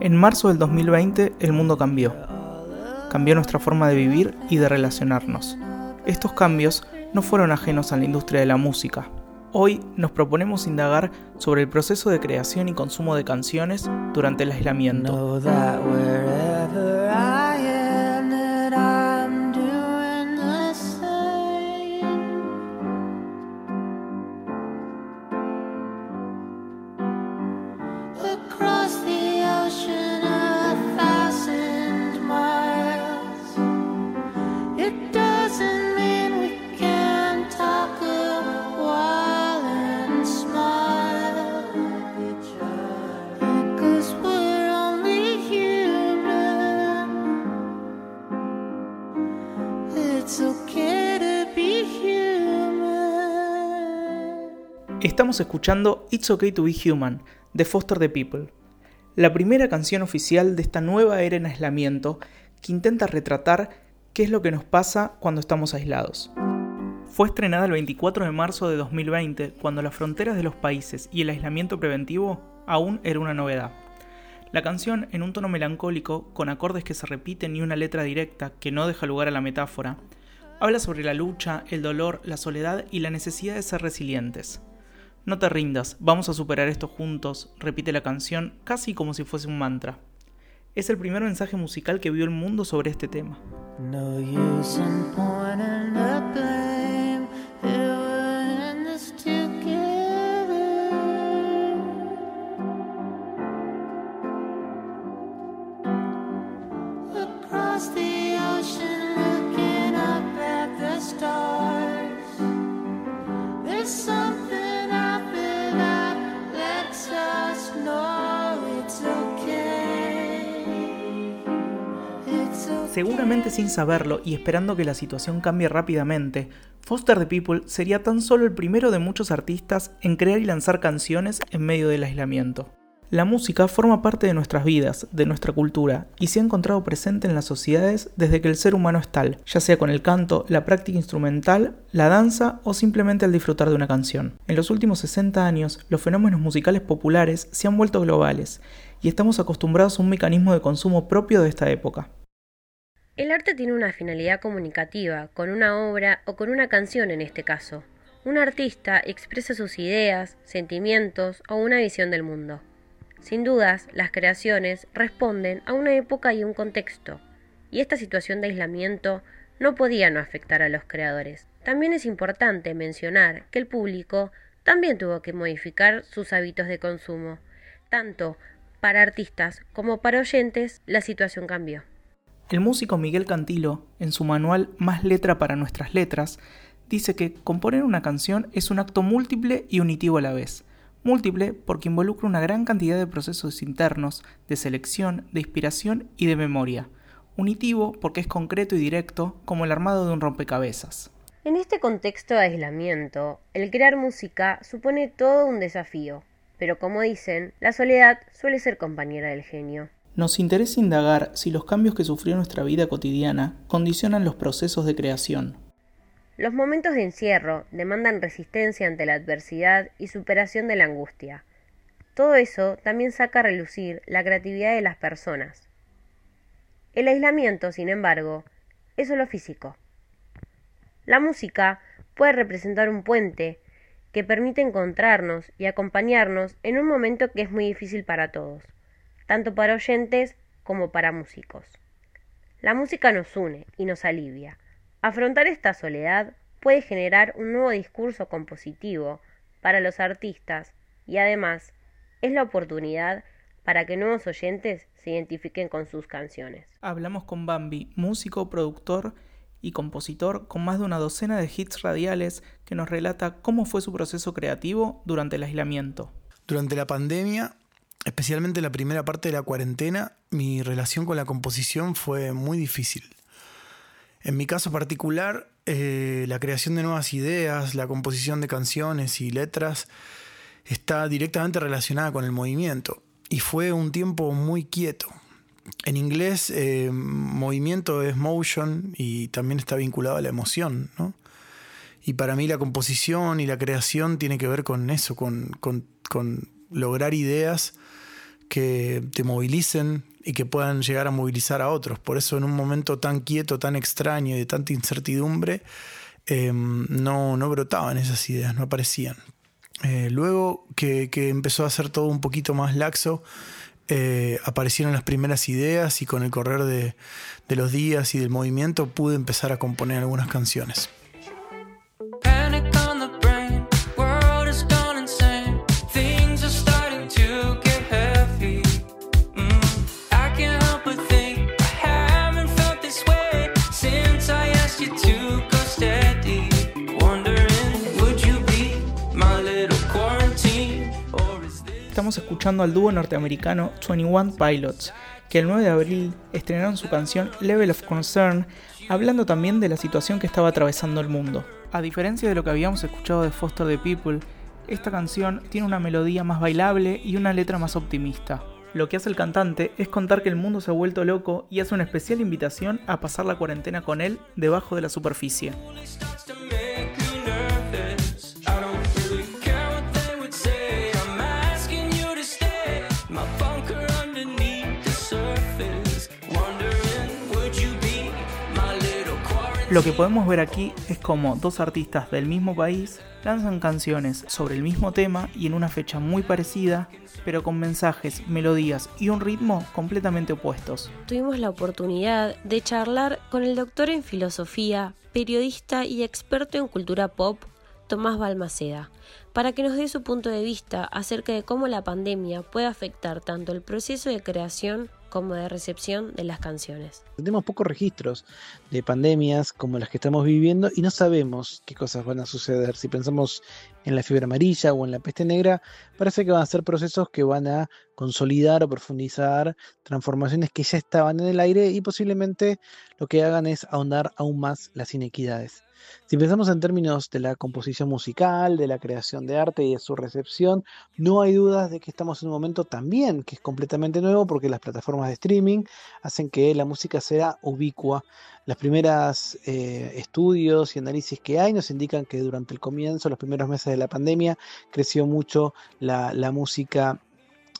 En marzo del 2020 el mundo cambió. Cambió nuestra forma de vivir y de relacionarnos. Estos cambios no fueron ajenos a la industria de la música. Hoy nos proponemos indagar sobre el proceso de creación y consumo de canciones durante el aislamiento. Escuchando It's Okay to Be Human de Foster the People, la primera canción oficial de esta nueva era en aislamiento que intenta retratar qué es lo que nos pasa cuando estamos aislados. Fue estrenada el 24 de marzo de 2020, cuando las fronteras de los países y el aislamiento preventivo aún era una novedad. La canción, en un tono melancólico, con acordes que se repiten y una letra directa que no deja lugar a la metáfora, habla sobre la lucha, el dolor, la soledad y la necesidad de ser resilientes. No te rindas, vamos a superar esto juntos, repite la canción casi como si fuese un mantra. Es el primer mensaje musical que vio el mundo sobre este tema. Seguramente sin saberlo y esperando que la situación cambie rápidamente, Foster the People sería tan solo el primero de muchos artistas en crear y lanzar canciones en medio del aislamiento. La música forma parte de nuestras vidas, de nuestra cultura, y se ha encontrado presente en las sociedades desde que el ser humano es tal, ya sea con el canto, la práctica instrumental, la danza o simplemente al disfrutar de una canción. En los últimos 60 años, los fenómenos musicales populares se han vuelto globales, y estamos acostumbrados a un mecanismo de consumo propio de esta época. El arte tiene una finalidad comunicativa, con una obra o con una canción en este caso. Un artista expresa sus ideas, sentimientos o una visión del mundo. Sin dudas, las creaciones responden a una época y un contexto, y esta situación de aislamiento no podía no afectar a los creadores. También es importante mencionar que el público también tuvo que modificar sus hábitos de consumo. Tanto para artistas como para oyentes, la situación cambió. El músico Miguel Cantilo, en su manual Más letra para nuestras letras, dice que componer una canción es un acto múltiple y unitivo a la vez. Múltiple porque involucra una gran cantidad de procesos internos, de selección, de inspiración y de memoria. Unitivo porque es concreto y directo como el armado de un rompecabezas. En este contexto de aislamiento, el crear música supone todo un desafío, pero como dicen, la soledad suele ser compañera del genio. Nos interesa indagar si los cambios que sufrió nuestra vida cotidiana condicionan los procesos de creación. Los momentos de encierro demandan resistencia ante la adversidad y superación de la angustia. Todo eso también saca a relucir la creatividad de las personas. El aislamiento, sin embargo, es solo físico. La música puede representar un puente que permite encontrarnos y acompañarnos en un momento que es muy difícil para todos tanto para oyentes como para músicos. La música nos une y nos alivia. Afrontar esta soledad puede generar un nuevo discurso compositivo para los artistas y además es la oportunidad para que nuevos oyentes se identifiquen con sus canciones. Hablamos con Bambi, músico, productor y compositor con más de una docena de hits radiales que nos relata cómo fue su proceso creativo durante el aislamiento. Durante la pandemia especialmente la primera parte de la cuarentena, mi relación con la composición fue muy difícil. En mi caso particular, eh, la creación de nuevas ideas, la composición de canciones y letras está directamente relacionada con el movimiento y fue un tiempo muy quieto. En inglés, eh, movimiento es motion y también está vinculado a la emoción, Y para mí la composición y la creación tiene que ver con eso, con lograr ideas que te movilicen y que puedan llegar a movilizar a otros. Por eso en un momento tan quieto, tan extraño y de tanta incertidumbre, em, no, no brotaban esas ideas, no aparecían. Eh, luego que, empezó a ser todo un poquito más laxo, eh, aparecieron las primeras ideas y con el correr de, de los días y del movimiento pude empezar a componer algunas canciones. Escuchando al dúo norteamericano 21 Pilots, que el 9 de abril estrenaron su canción Level of Concern, hablando también de la situación que estaba atravesando el mundo. A diferencia de lo que habíamos escuchado de Foster the People, esta canción tiene una melodía más bailable y una letra más optimista. Lo que hace el cantante es contar que el mundo se ha vuelto loco y hace una especial invitación a pasar la cuarentena con él debajo de la superficie. Lo que podemos ver aquí es como dos artistas del mismo país lanzan canciones sobre el mismo tema y en una fecha muy parecida, pero con mensajes, melodías y un ritmo completamente opuestos. Tuvimos la oportunidad de charlar con el doctor en filosofía, periodista y experto en cultura pop, Tomás Balmaceda, para que nos dé su punto de vista acerca de cómo la pandemia puede afectar tanto el proceso de creación como de recepción de las canciones. Tenemos pocos registros de pandemias como las que estamos viviendo y no sabemos qué cosas van a suceder. Si pensamos en la fiebre amarilla o en la peste negra, parece que van a ser procesos que van a consolidar o profundizar transformaciones que ya estaban en el aire y posiblemente lo que hagan es ahondar aún más las inequidades. Si pensamos en términos de la composición musical, de la creación de arte y de su recepción, no hay dudas de que estamos en un momento también que es completamente nuevo porque las plataformas de streaming hacen que la música sea ubicua. Las primeras eh, estudios y análisis que hay nos indican que durante el comienzo, los primeros meses de la pandemia, creció mucho la, música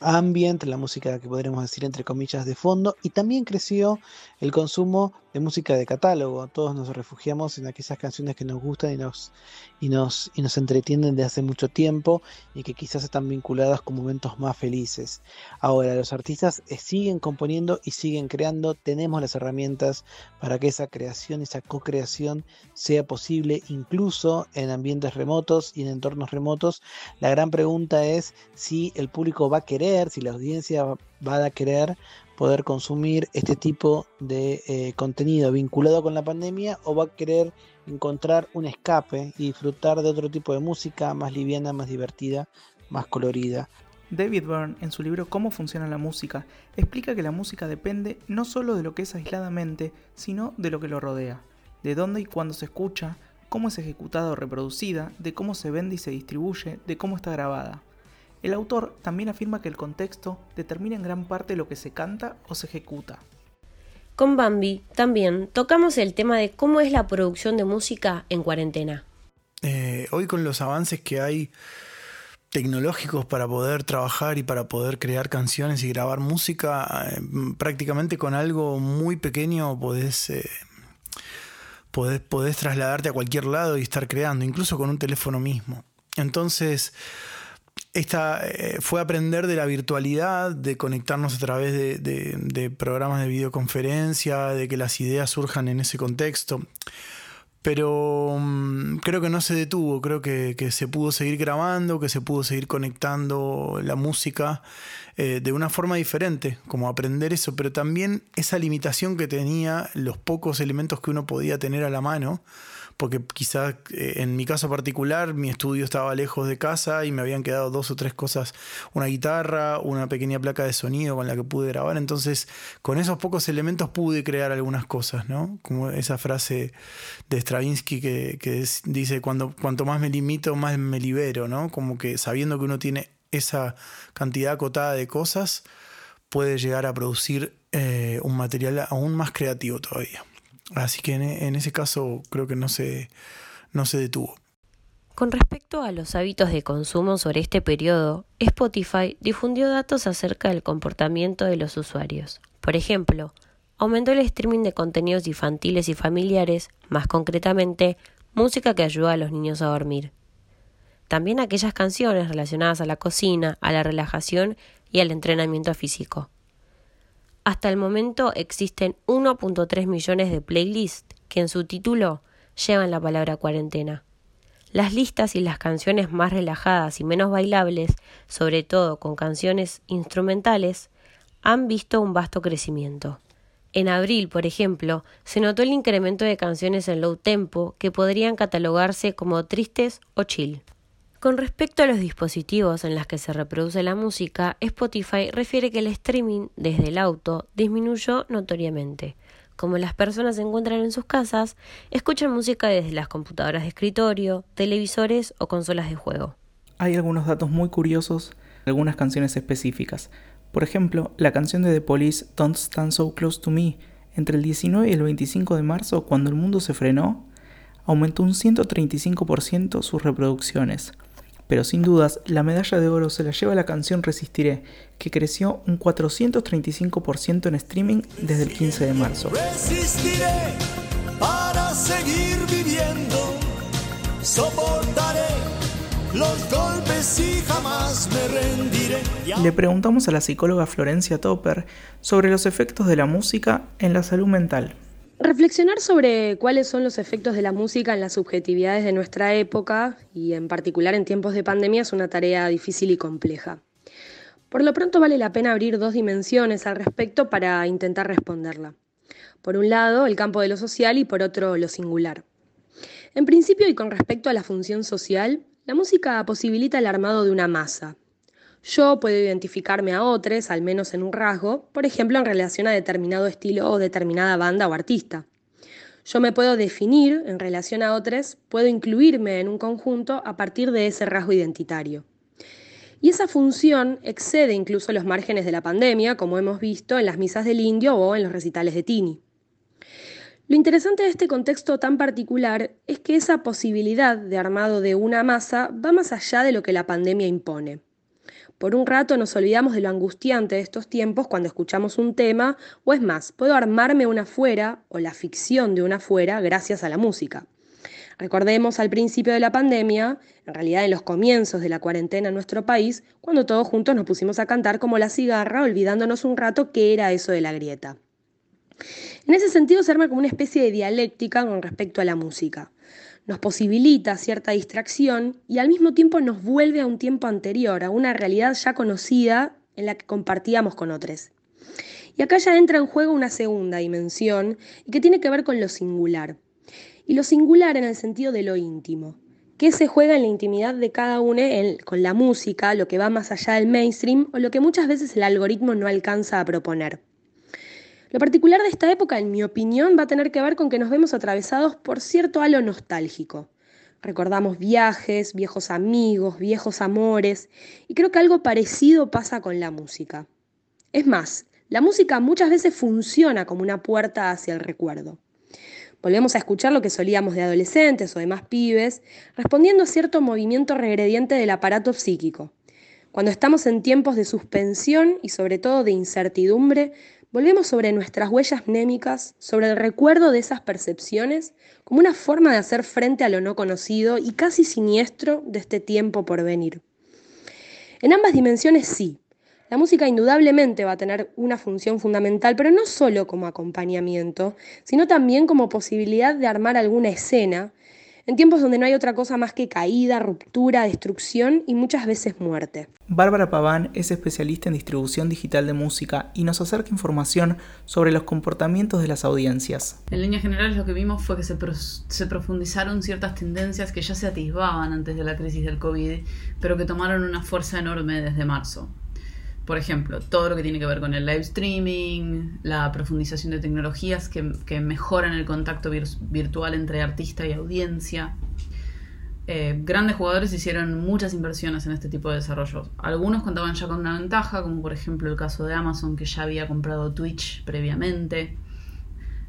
ambient, la música que podríamos decir entre comillas de fondo, y también creció el consumo de música de catálogo. Todos nos refugiamos en aquellas canciones que nos gustan y nos, y nos, y nos entretienen de hace mucho tiempo y que quizás están vinculadas con momentos más felices. Ahora, los artistas eh, siguen componiendo y siguen creando. Tenemos las herramientas para que esa creación, esa co-creación sea posible incluso en ambientes remotos y en entornos remotos. La gran pregunta es si el público va a querer, si la audiencia va a querer poder consumir este tipo de eh, contenido vinculado con la pandemia o va a querer encontrar un escape y disfrutar de otro tipo de música más liviana, más divertida, más colorida. David Byrne, en su libro Cómo funciona la música, explica que la música depende no solo de lo que es aisladamente, sino de lo que lo rodea, de dónde y cuándo se escucha, cómo es ejecutada o reproducida, de cómo se vende y se distribuye, de cómo está grabada. El autor también afirma que el contexto determina en gran parte lo que se canta o se ejecuta. Con Bambi también tocamos el tema de cómo es la producción de música en cuarentena. Eh, hoy con los avances que hay tecnológicos para poder trabajar y para poder crear canciones y grabar música, eh, prácticamente con algo muy pequeño podés, eh, podés, podés trasladarte a cualquier lado y estar creando, incluso con un teléfono mismo. Entonces, esta eh, fue aprender de la virtualidad, de conectarnos a través de, programas de videoconferencia, de que las ideas surjan en ese contexto. Pero mm, creo que no se detuvo, creo que, se pudo seguir grabando, que se pudo seguir conectando la música eh, de una forma diferente, como aprender eso, pero también esa limitación que tenía los pocos elementos que uno podía tener a la mano porque quizás eh, en mi caso particular mi estudio estaba lejos de casa y me habían quedado dos o tres cosas, una guitarra, una pequeña placa de sonido con la que pude grabar, entonces con esos pocos elementos pude crear algunas cosas, ¿no? Como esa frase de Stravinsky que, dice, Cuando, cuanto más me limito, más me libero, ¿no? Como que sabiendo que uno tiene esa cantidad acotada de cosas, puede llegar a producir eh, un material aún más creativo todavía. Así que en, ese caso creo que no se, no se detuvo. Con respecto a los hábitos de consumo sobre este periodo, Spotify difundió datos acerca del comportamiento de los usuarios. Por ejemplo, aumentó el streaming de contenidos infantiles y familiares, más concretamente, música que ayuda a los niños a dormir. También aquellas canciones relacionadas a la cocina, a la relajación y al entrenamiento físico. Hasta el momento existen 1.3 millones de playlists que en su título llevan la palabra cuarentena. Las listas y las canciones más relajadas y menos bailables, sobre todo con canciones instrumentales, han visto un vasto crecimiento. En abril, por ejemplo, se notó el incremento de canciones en low tempo que podrían catalogarse como tristes o chill. Con respecto a los dispositivos en los que se reproduce la música, Spotify refiere que el streaming desde el auto disminuyó notoriamente. Como las personas se encuentran en sus casas, escuchan música desde las computadoras de escritorio, televisores o consolas de juego. Hay algunos datos muy curiosos, algunas canciones específicas. Por ejemplo, la canción de The Police Don't Stand So Close to Me, entre el 19 y el 25 de marzo, cuando el mundo se frenó, aumentó un 135% sus reproducciones pero sin dudas la medalla de oro se la lleva la canción Resistiré, que creció un 435% en streaming desde el 15 de marzo. Resistiré para seguir viviendo, soportaré los golpes y jamás me rendiré. Le preguntamos a la psicóloga Florencia Topper sobre los efectos de la música en la salud mental. Reflexionar sobre cuáles son los efectos de la música en las subjetividades de nuestra época y en particular en tiempos de pandemia es una tarea difícil y compleja. Por lo pronto vale la pena abrir dos dimensiones al respecto para intentar responderla. Por un lado, el campo de lo social y por otro, lo singular. En principio y con respecto a la función social, la música posibilita el armado de una masa, yo puedo identificarme a otros, al menos en un rasgo, por ejemplo en relación a determinado estilo o determinada banda o artista. Yo me puedo definir en relación a otros, puedo incluirme en un conjunto a partir de ese rasgo identitario. Y esa función excede incluso los márgenes de la pandemia, como hemos visto en las misas del indio o en los recitales de Tini. Lo interesante de este contexto tan particular es que esa posibilidad de armado de una masa va más allá de lo que la pandemia impone. Por un rato nos olvidamos de lo angustiante de estos tiempos cuando escuchamos un tema, o es más, puedo armarme una fuera o la ficción de una fuera gracias a la música. Recordemos al principio de la pandemia, en realidad en los comienzos de la cuarentena en nuestro país, cuando todos juntos nos pusimos a cantar como la cigarra, olvidándonos un rato qué era eso de la grieta. En ese sentido se arma como una especie de dialéctica con respecto a la música nos posibilita cierta distracción y al mismo tiempo nos vuelve a un tiempo anterior, a una realidad ya conocida en la que compartíamos con otros. Y acá ya entra en juego una segunda dimensión y que tiene que ver con lo singular. Y lo singular en el sentido de lo íntimo. ¿Qué se juega en la intimidad de cada uno con la música, lo que va más allá del mainstream o lo que muchas veces el algoritmo no alcanza a proponer? Lo particular de esta época, en mi opinión, va a tener que ver con que nos vemos atravesados por cierto halo nostálgico. Recordamos viajes, viejos amigos, viejos amores, y creo que algo parecido pasa con la música. Es más, la música muchas veces funciona como una puerta hacia el recuerdo. Volvemos a escuchar lo que solíamos de adolescentes o de más pibes, respondiendo a cierto movimiento regrediente del aparato psíquico. Cuando estamos en tiempos de suspensión y sobre todo de incertidumbre, Volvemos sobre nuestras huellas mnémicas, sobre el recuerdo de esas percepciones, como una forma de hacer frente a lo no conocido y casi siniestro de este tiempo por venir. En ambas dimensiones sí, la música indudablemente va a tener una función fundamental, pero no solo como acompañamiento, sino también como posibilidad de armar alguna escena en tiempos donde no hay otra cosa más que caída, ruptura, destrucción y muchas veces muerte. Bárbara Paván es especialista en distribución digital de música y nos acerca información sobre los comportamientos de las audiencias. En líneas generales lo que vimos fue que se, se profundizaron ciertas tendencias que ya se atisbaban antes de la crisis del COVID, pero que tomaron una fuerza enorme desde marzo. Por ejemplo, todo lo que tiene que ver con el live streaming, la profundización de tecnologías que, mejoran el contacto virtual entre artista y audiencia. Eh, grandes jugadores hicieron muchas inversiones en este tipo de desarrollos. Algunos contaban ya con una ventaja, como por ejemplo el caso de Amazon, que ya había comprado Twitch previamente.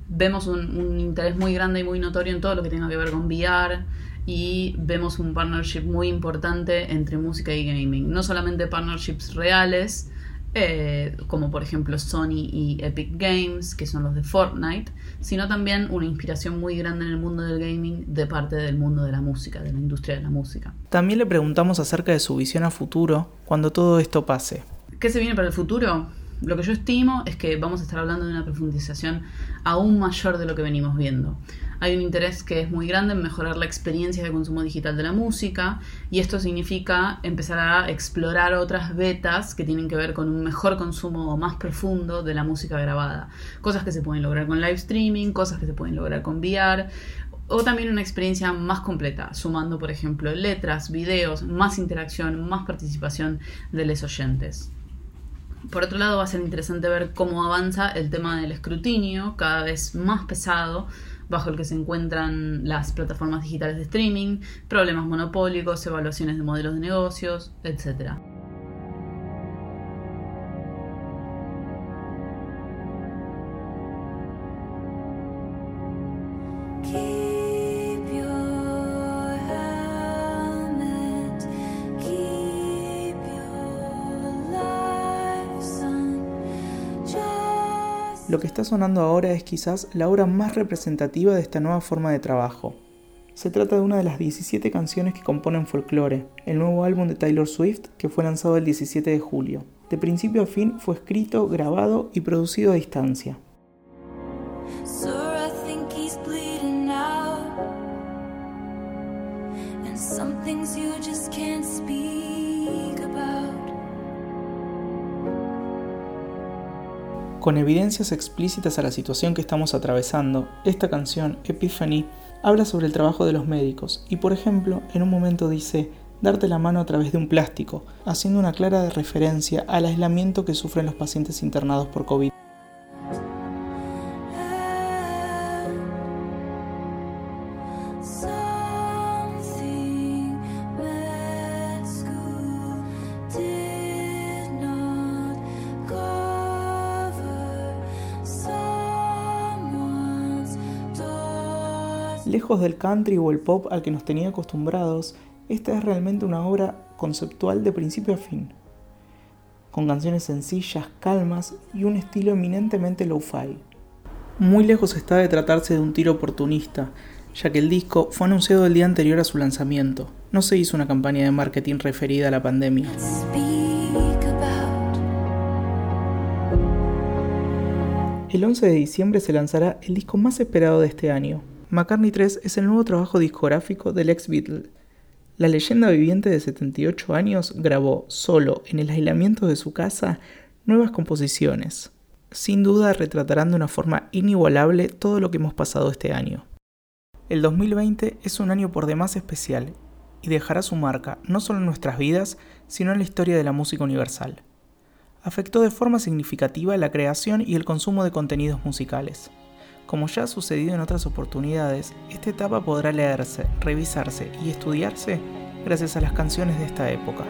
Vemos un, un interés muy grande y muy notorio en todo lo que tenga que ver con VR y vemos un partnership muy importante entre música y gaming. No solamente partnerships reales, eh, como por ejemplo Sony y Epic Games, que son los de Fortnite, sino también una inspiración muy grande en el mundo del gaming de parte del mundo de la música, de la industria de la música. También le preguntamos acerca de su visión a futuro cuando todo esto pase. ¿Qué se viene para el futuro? Lo que yo estimo es que vamos a estar hablando de una profundización aún mayor de lo que venimos viendo. Hay un interés que es muy grande en mejorar la experiencia de consumo digital de la música y esto significa empezar a explorar otras betas que tienen que ver con un mejor consumo más profundo de la música grabada. Cosas que se pueden lograr con live streaming, cosas que se pueden lograr con VR o también una experiencia más completa, sumando por ejemplo letras, videos, más interacción, más participación de los oyentes. Por otro lado, va a ser interesante ver cómo avanza el tema del escrutinio, cada vez más pesado, bajo el que se encuentran las plataformas digitales de streaming, problemas monopólicos, evaluaciones de modelos de negocios, etc. Lo que está sonando ahora es quizás la obra más representativa de esta nueva forma de trabajo. Se trata de una de las 17 canciones que componen Folklore, el nuevo álbum de Taylor Swift que fue lanzado el 17 de julio. De principio a fin fue escrito, grabado y producido a distancia. Con evidencias explícitas a la situación que estamos atravesando, esta canción, Epiphany, habla sobre el trabajo de los médicos y, por ejemplo, en un momento dice darte la mano a través de un plástico, haciendo una clara referencia al aislamiento que sufren los pacientes internados por COVID. Lejos del country o el pop al que nos tenía acostumbrados, esta es realmente una obra conceptual de principio a fin, con canciones sencillas, calmas y un estilo eminentemente lo-fi. Muy lejos está de tratarse de un tiro oportunista, ya que el disco fue anunciado el día anterior a su lanzamiento. No se hizo una campaña de marketing referida a la pandemia. El 11 de diciembre se lanzará el disco más esperado de este año, McCartney 3 es el nuevo trabajo discográfico del ex Beatle. La leyenda viviente de 78 años grabó solo en el aislamiento de su casa nuevas composiciones. Sin duda retratarán de una forma inigualable todo lo que hemos pasado este año. El 2020 es un año por demás especial y dejará su marca no solo en nuestras vidas, sino en la historia de la música universal. Afectó de forma significativa la creación y el consumo de contenidos musicales. Como ya ha sucedido en otras oportunidades, esta etapa podrá leerse, revisarse y estudiarse gracias a las canciones de esta época.